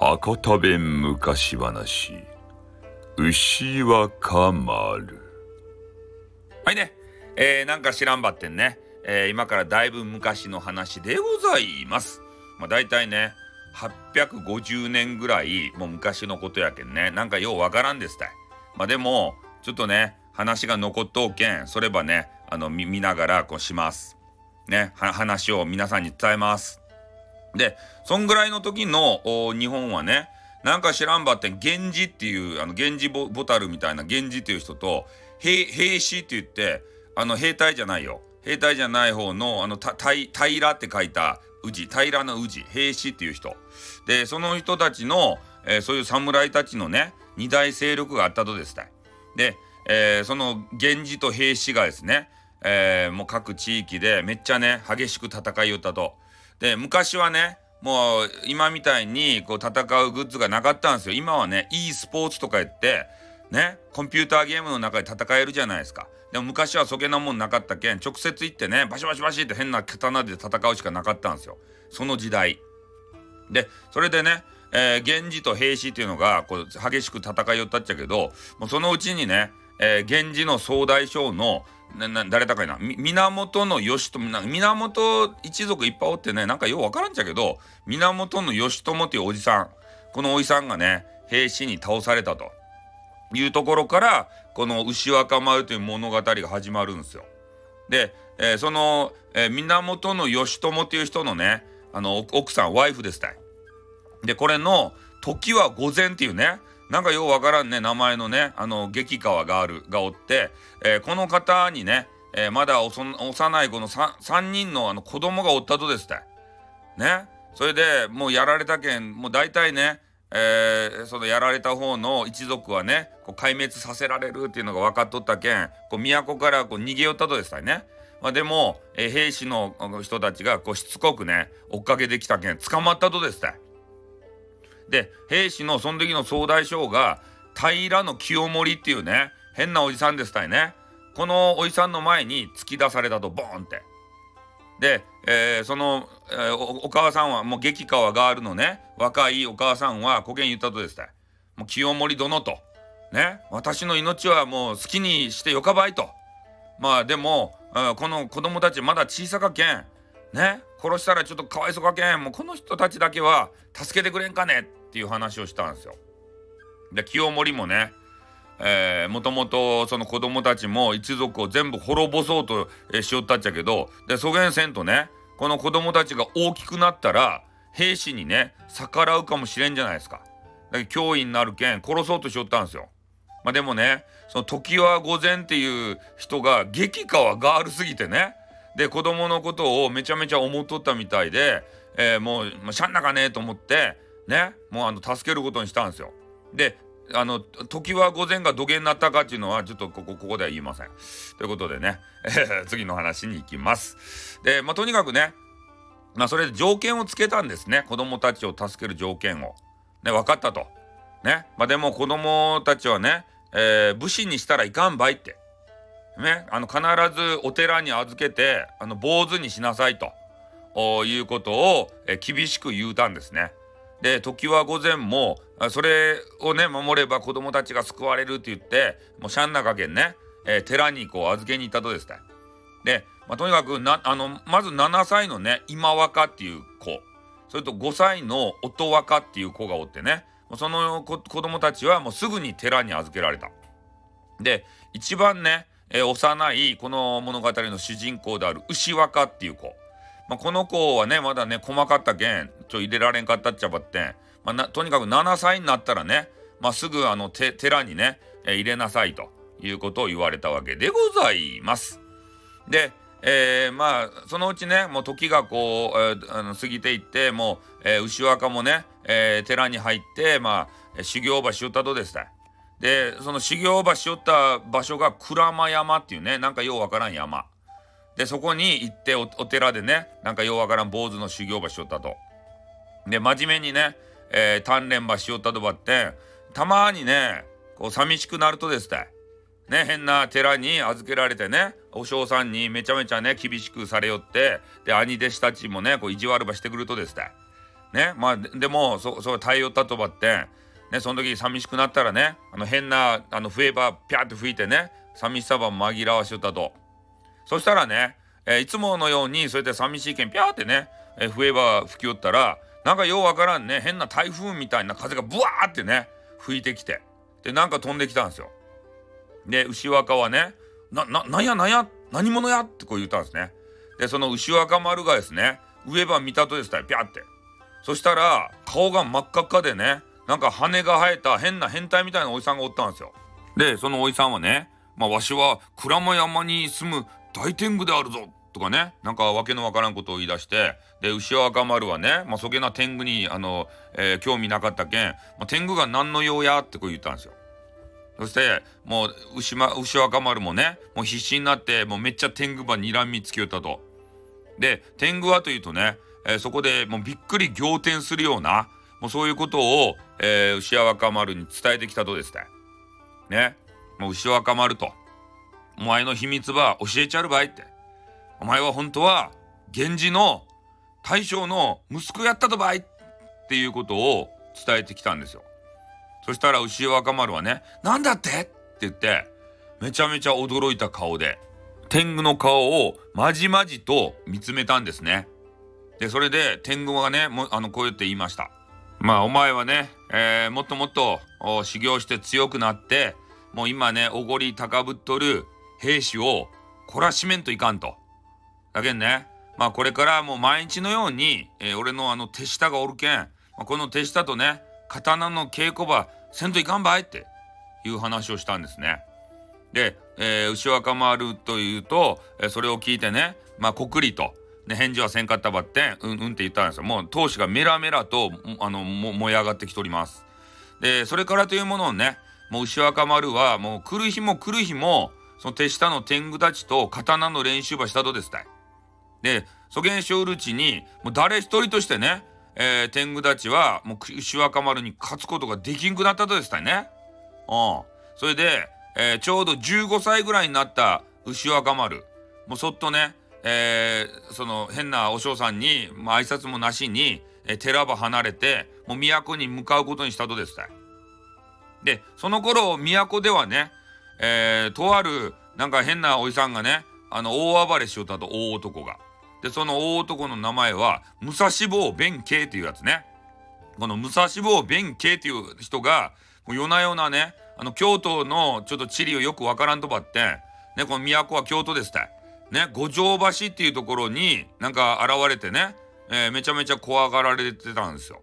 博多弁昔話。牛若丸。はいね、えー、なんか知らんばってんね、えー、今からだいぶ昔の話でございます。まあ大体ね850年ぐらいもう昔のことやけんね。なんかようわからんですたい。まあでもちょっとね話が残っとうけん。そればねあの見ながらこうします。ね話を皆さんに伝えます。でそんぐらいの時の日本はねなんか知らんばって源氏っていうあの源氏ボタルみたいな源氏っていう人と兵士って言ってあの兵隊じゃないよ。兵隊じゃない方のあの平って書いた氏平の氏兵士っていう人。でその人たちの、えー、そういう侍たちのね二大勢力があったとですね。で、えー、その源氏と兵士がですね、えー、もう各地域でめっちゃね激しく戦いよったと。で昔はねもう今みたいにこう戦うグッズがなかったんですよ。今はね e スポーツとか言ってねコンピューターゲームの中で戦えるじゃないですか。でも昔はそげなもんなかったけん直接行ってねバシバシバシって変な刀で戦うしかなかったんですよ。その時代。でそれでねえー、源氏と平氏っていうのがこう激しく戦いよったっちゃけどもうそのうちにね、えー、源氏の総大将の誰だかいな？源義朝源一族いっぱいおってねなんかようわからんちゃけど源義朝っていうおじさんこのおじさんがね兵士に倒されたというところからこの牛若丸という物語が始まるんですよ。で、えー、その、えー、源義朝っていう人のねあの奥さんワイフですたい。でこれの「時は午前」っていうねなんかようわからんね名前のねあの激川があるがおって、えー、この方にね、えー、まだ幼い子の 3, 3人のあの子供がおったとですって。ね。それでもうやられたけんもう大体ねえー、そのやられた方の一族はねこう壊滅させられるっていうのが分かっとったけんこう都からこう逃げ寄ったとですね、まあ、でも、えー、兵士の人たちがこうしつこくね追っかけてきたけん捕まったとですねで兵士のその時の総大将が平清盛っていうね変なおじさんですたいねこのおじさんの前に突き出されたとボーンって。で、えー、その、えー、お母さんはもう激川ガールのね若いお母さんはこげん言ったとですた。もう清盛殿と。ね私の命はもう好きにしてよかばいと。まあでも、この子供たちまだ小さかけんね殺したらちょっとかわいそかけんもうこの人たちだけは助けてくれんかねっていう話をしたんですよ。で清盛もねえー、もともとその子供たちも一族を全部滅ぼそうと、しよったっちゃけどでそげんせんとねこの子供たちが大きくなったら兵士にね逆らうかもしれんじゃないですか。だけ脅威になるけん殺そうとしよったんですよ。まあでもねその時は御前っていう人が激化はガールすぎてねで子供のことをめちゃめちゃ思っとったみたいで、えー、もう、しゃんなかねえと思ってねもうあの助けることにしたんですよ。であの時は午前が土下になったかっていうのはちょっとここここでは言いません。ということでね、え、次の話に行きます。でまあとにかくねまあそれで条件をつけたんですね子供たちを助ける条件を。ね分かったと。ねまあでも子供たちはね、えー、武士にしたらいかんばいって。ね、あの必ずお寺に預けてあの坊主にしなさいということを、え厳しく言うたんですね。で時は午前もそれをね守れば子供たちが救われるって言ってもうシャンナかけんね、えー、寺にこう預けに行ったとですね。で、まあ、とにかくなあのまず7歳のね今若っていう子それと5歳の音若っていう子がおってねその子供たちはもうすぐに寺に預けられた。で一番ねえー、幼いこの物語の主人公である牛若っていう子、まあ、この子はねまだね細かったけんちょ入れられんかったっちゃばって、まあ、とにかく7歳になったらね、まあ、すぐあの寺にね、入れなさいということを言われたわけでございます。で、えー、まあそのうちねもう時がこう、えー、あの過ぎていってもう、えー、牛若もね、えー、寺に入ってまあ修行場しよったとですね。でその修行場しよった場所が鞍馬山っていうねなんかようわからん山でそこに行ってお寺でねなんかようわからん坊主の修行場しよったと。で真面目にね、えー、鍛錬場しよったとばってたまにねこう寂しくなるとですねね変な寺に預けられてねお嬢さんにめちゃめちゃね厳しくされよってで兄弟子たちもねこう意地悪ばしてくるとですねねまあでもそそう耐えよったとばってねその時寂しくなったらねあの変なあの笛ばピャーって吹いてね寂しさば紛らわしよったと。そしたらね、え、いつものようにそうやって寂しいけんピャーってね、えー、笛ば吹きよったらなんかようわからんね変な台風みたいな風がブワーってね吹いてきてでなんか飛んできたんですよ。で牛若はね「なななんやなんや何者や?」ってこう言ったんですね。でその牛若丸がですね上ば見たとですたピャーってそしたら顔が真っ赤っかでねなんか羽が生えた変な変態みたいなおじさんがおったんですよ。でそのおじさんはね「まあ、わしは鞍馬山に住む大天狗であるぞ」とかねなんかわけのわからんことを言い出してで牛若丸はね、まあ、そげな天狗にあの、えー、興味なかったけん、まあ、天狗が何の用やってこう言ったんですよ。そしてもう牛,、ま、牛若丸もねもう必死になってもうめっちゃ天狗ばにらみつけよったと。で天狗はというとね、えー、そこでもうびっくり仰天するようなもうそういうことを、えー、牛若丸に伝えてきたとですね。ねもう牛若丸と「お前の秘密ば教えちゃるばい」って。お前は本当は源氏の大将の息子やったとばいっていうことを伝えてきたんですよ。そしたら牛若丸はね、なんだってって言って、めちゃめちゃ驚いた顔で、天狗の顔をまじまじと見つめたんですね。で、それで天狗がね、もあの、こう言って言いました。まあ、お前はね、えー、もっともっと修行して強くなって、もう今ね、おごり高ぶっとる兵士を懲らしめんといかんと。だけんね、まあこれからもう毎日のように、えー、俺のあの手下がおるけん、まあ、この手下とね、刀の稽古場せんといかんばいっていう話をしたんですね。で、えー、牛若丸というと、えー、それを聞いてね、まあ、こくりと、ね、返事はせんかったばって、うんうんって言ったんですよ。もう闘志がメラメラと、あの、も燃え上がってきております。で、それからというものをね、もう牛若丸は、もう来る日も来る日も、その手下の天狗たちと刀の練習場したとですたい。で、そげんしょうるうちに、もう誰一人としてね、えー、天狗たちは、もう牛若丸に勝つことができんくなったとですたいね。うん。それで、えー、ちょうど15歳ぐらいになった牛若丸、もうそっとね、えー、その変なお嬢さんに、まあ、挨拶もなしに、えー、寺場離れて、もう都に向かうことにしたとですたい。で、その頃、都ではね、えー、とある、なんか変なおじさんがね、あの、大暴れしよったと、大男が。で、その大男の名前は、武蔵坊弁慶っていうやつね。この武蔵坊弁慶っていう人が、もう夜な夜なね、あの、京都のちょっと地理をよくわからんとばって、ね、この都は京都ですたい。ね、五条橋っていうところになんか現れてね、えー、めちゃめちゃ怖がられてたんですよ。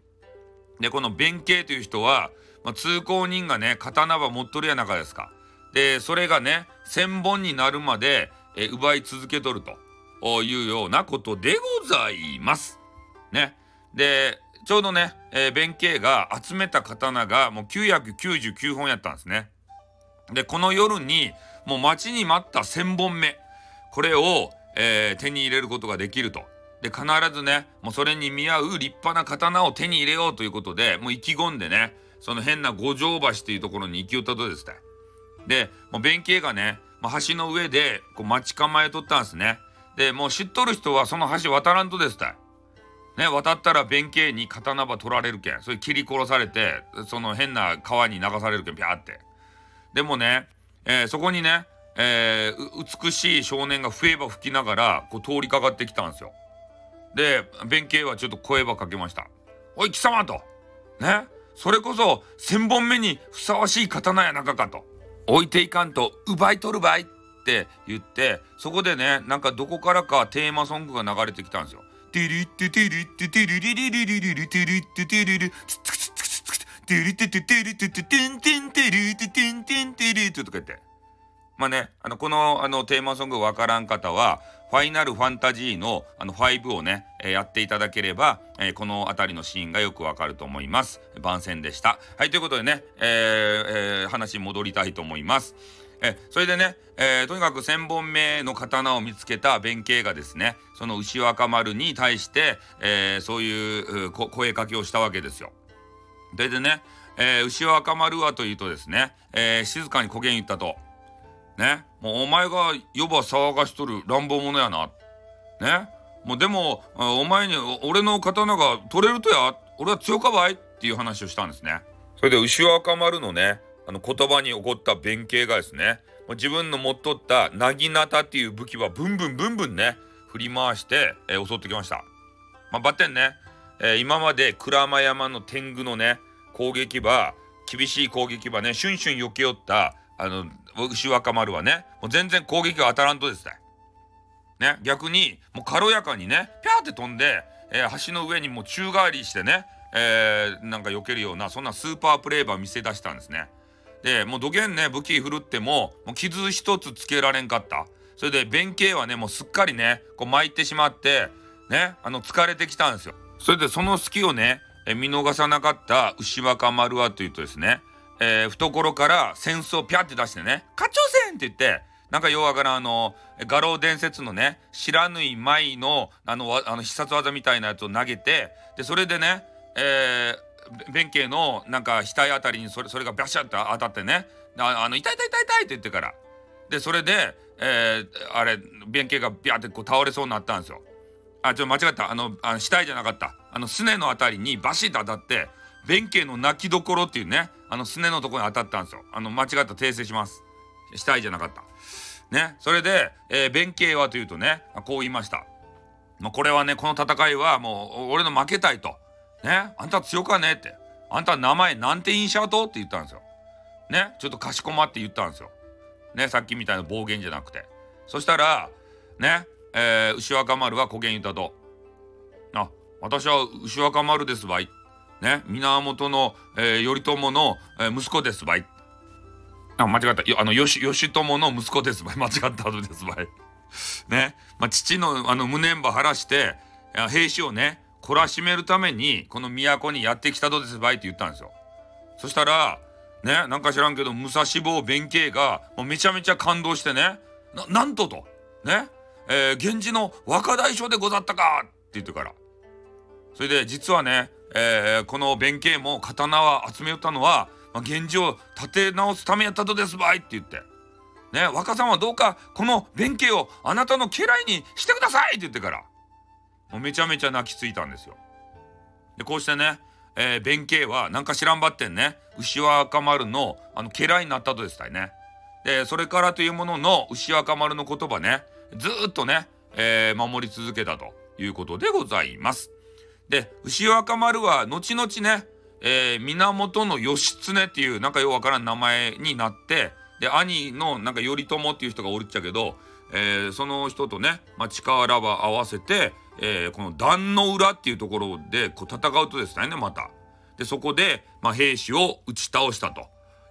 で、この弁慶という人は、まあ、通行人がね、刀は持っとるやなかですか。で、それがね、千本になるまで、え、奪い続けとると。いうようなことでございます。ね。で、ちょうどね、えー、弁慶が集めた刀がもう999本やったんですね。で、この夜にもう待ちに待った1000本目、これを、えー、手に入れることができると。で、必ずね、もうそれに見合う立派な刀を手に入れようということで、もう意気込んでね、その変な五条橋っていうところに行き寄ったとですね。で、もう弁慶がね、橋の上でこう待ち構えとったんですね。で、もう知っとる人はその橋渡らんとですたい。ね、渡ったら弁慶に刀ば取られるけん。それ切り殺されて、その変な川に流されるけん、ピャーって。でもね、えー、そこにね、えー、美しい少年が笛ば吹きながら、こう通りかかってきたんですよ。で、弁慶はちょっと声ばかけました。おい、貴様と。ね。それこそ、千本目にふさわしい刀やなかかと。置いていかんと、奪い取るばい。って言ってそこでねなんかどこからかテーマソングが流れてきたんですよ。テリッテテリッテテリリリリリリリテリッテテリリツツツツツツテリテテテリテテテンテンテリテテンテンテリとか言ってまあねあのこのあのテーマソングわからん方はファイナルファンタジーのあの5をね、えー、やっていただければ、えー、この辺りのシーンがよくわかると思います。番宣でした。はい、ということでね、えーえー、話戻りたいと思います。えそれでね、えー、とにかく1,000本目の刀を見つけた弁慶がですねその牛若丸に対して、えー、そういう声かけをしたわけですよ。ででね、えー、牛若丸はというとですね、え静かにこげん言ったと。ね。もうお前が呼ば騒がしとる乱暴者やな。ね。もうでもお前に俺の刀が取れるとや俺は強かばいっていう話をしたんですね。それで牛若丸のねあの言葉に起こった弁慶がですね自分の持っとったなぎなたっていう武器はブンブンブンブンね振り回して、えー、襲ってきました。まあ、バッテンね、えー、今まで鞍馬山の天狗のね攻撃は厳しい攻撃はねシュンシュン避けよったあの牛若丸はねもう全然攻撃が当たらんとですね。ね逆にもう軽やかにねピャーって飛んで、えー、橋の上にもう宙返りしてね、えー、なんか避けるようなそんなスーパープレーバー見せ出したんですね。でもうどげんね武器振るってももう傷一つつけられんかった。それで弁慶はねもうすっかりねこう巻いてしまってねあの疲れてきたんですよ。それでその隙をねえ見逃さなかった牛若丸はというとですね、えー、懐から扇子をピャって出してね「甲長戦!」って言ってなんか弱からあの画廊伝説のね知らぬい舞のあのあの必殺技みたいなやつを投げてでそれでね、えー、弁慶のなんか額あたりにそれそれがバシャッと当たってねああの痛い痛い痛い痛いって言ってからでそれでえー、あれ弁慶がビャってこう倒れそうになったんですよ。あちょっと間違ったあのあの死体じゃなかったあのすねのあたりにバシッと当たって弁慶の泣きどころっていうねあのすねのとこに当たったんですよ。あの間違った訂正します。死体じゃなかった。ねそれで、えー、弁慶はというとねこう言いました。まあ、これはねこの戦いはもう俺の負けたいと。ねあんた強かねって。あんた名前なんてインシャートって言ったんですよ。ねちょっとかしこまって言ったんですよ。ね、さっきみたいな暴言じゃなくて。そしたら、ね、えー、牛若丸は古言言ったと。あ、私は牛若丸ですばい。ね、源の、えー、頼朝の、えー、息子ですばい。あ、間違った。あの、義、義朝の息子ですばい。間違った後ですばい。ね、まあ、父のあの無念ば晴らして、兵士をね、懲らしめるために、この都にやってきたとですばいって言ったんですよ。そしたら、ねなんか知らんけど武蔵坊弁慶がもうめちゃめちゃ感動してねななんととねえー、源氏の若大将でござったかって言ってからそれで実はね、えー、この弁慶も刀は集めよったのは、まあ、源氏を立て直すためやったとですばいって言ってね若さんはどうかこの弁慶をあなたの家来にしてくださいって言ってからもうめちゃめちゃ泣きついたんですよ。でこうしてねえー、弁慶はなんか知らんばってんね牛若丸のあの家来になったとですたいね。でそれからというものの牛若丸の言葉ねずっとね、えー、守り続けたということでございます。で牛若丸は後々ね、えー、源義経っていうなんかようわからん名前になってで兄のなんか頼朝っていう人がおるっちゃけど、えー、その人とね、まあ、力は合わせてえー、この壇の裏っていうところでこう戦うとですねまた。でそこで、まあ、兵士を打ち倒したと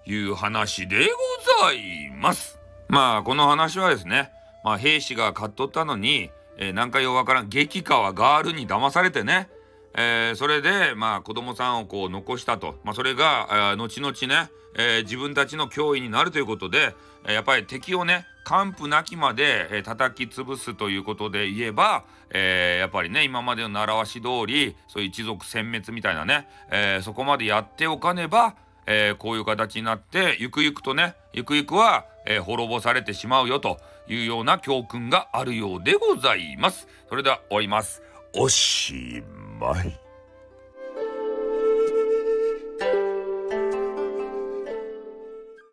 いう話でございます。まあこの話はですね、まあ、兵士が勝っとったのに、えー、なんかようわからん激川ガールに騙されてねえー、それで、まあ、子供さんをこう残したと。まあ、それが、後々ね、えー、自分たちの脅威になるということで、えやっぱり敵をね、完膚なきまで、え叩き潰すということで言えば、えやっぱりね、今までの習わし通り、そういう一族殲滅みたいなね、えそこまでやっておかねば、えこういう形になって、ゆくゆくとね、ゆくゆくは、え滅ぼされてしまうよというような教訓があるようでございます。それでは終わります。おしまい。